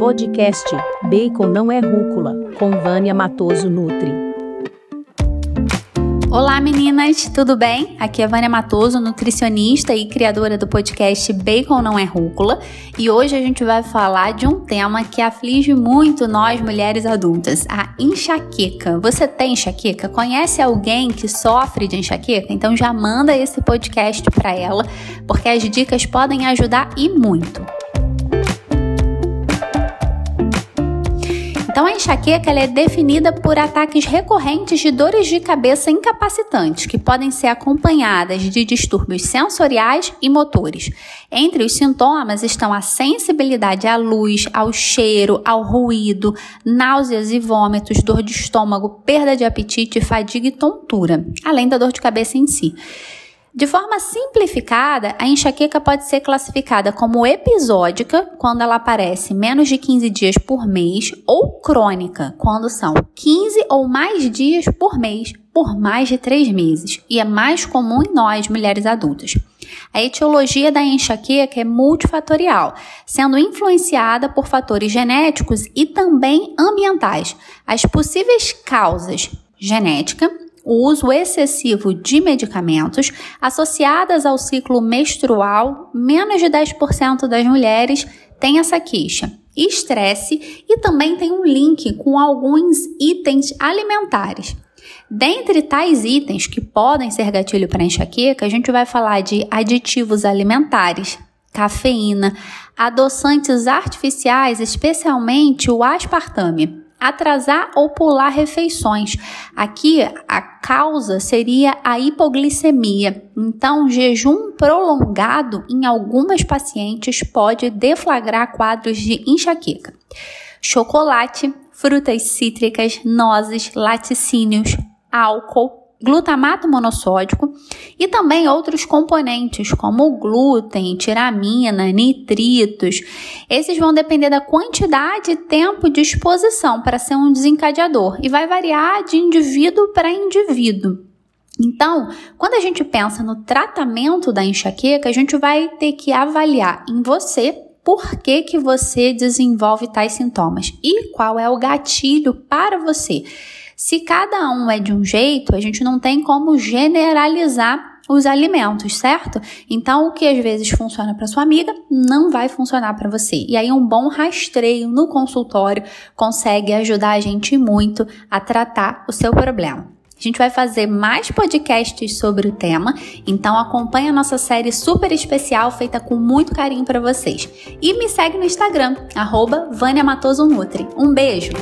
Podcast Bacon não é rúcula, com Vânia Matoso Nutri. Olá meninas, tudo bem? Aqui é Vânia Matoso, nutricionista e criadora do podcast Bacon Não é Rúcula, e hoje a gente vai falar de um tema que aflige muito nós mulheres adultas, a enxaqueca. Você tem enxaqueca? Conhece alguém que sofre de enxaqueca? Então já manda esse podcast para ela, porque as dicas podem ajudar e muito. Então, a enxaqueca é definida por ataques recorrentes de dores de cabeça incapacitantes, que podem ser acompanhadas de distúrbios sensoriais e motores. Entre os sintomas estão a sensibilidade à luz, ao cheiro, ao ruído, náuseas e vômitos, dor de estômago, perda de apetite, fadiga e tontura, além da dor de cabeça em si. De forma simplificada, a enxaqueca pode ser classificada como episódica, quando ela aparece menos de 15 dias por mês, ou crônica, quando são 15 ou mais dias por mês, por mais de 3 meses, e é mais comum em nós, mulheres adultas. A etiologia da enxaqueca é multifatorial, sendo influenciada por fatores genéticos e também ambientais. As possíveis causas genética, o uso excessivo de medicamentos associadas ao ciclo menstrual, menos de 10% das mulheres têm essa queixa. Estresse e também tem um link com alguns itens alimentares. Dentre tais itens que podem ser gatilho para enxaqueca, a gente vai falar de aditivos alimentares, cafeína, adoçantes artificiais, especialmente o aspartame atrasar ou pular refeições. Aqui a causa seria a hipoglicemia. Então, jejum prolongado em algumas pacientes pode deflagrar quadros de enxaqueca. Chocolate, frutas cítricas, nozes, laticínios, álcool, glutamato monossódico e também outros componentes como glúten, tiramina, nitritos. Esses vão depender da quantidade e tempo de exposição para ser um desencadeador e vai variar de indivíduo para indivíduo. Então, quando a gente pensa no tratamento da enxaqueca, a gente vai ter que avaliar em você por que, que você desenvolve tais sintomas e qual é o gatilho para você. Se cada um é de um jeito, a gente não tem como generalizar os alimentos, certo? Então, o que às vezes funciona para sua amiga não vai funcionar para você. E aí, um bom rastreio no consultório consegue ajudar a gente muito a tratar o seu problema. A gente vai fazer mais podcasts sobre o tema, então acompanhe a nossa série super especial feita com muito carinho para vocês. E me segue no Instagram, arroba Vânia Matoso Nutri. Um beijo!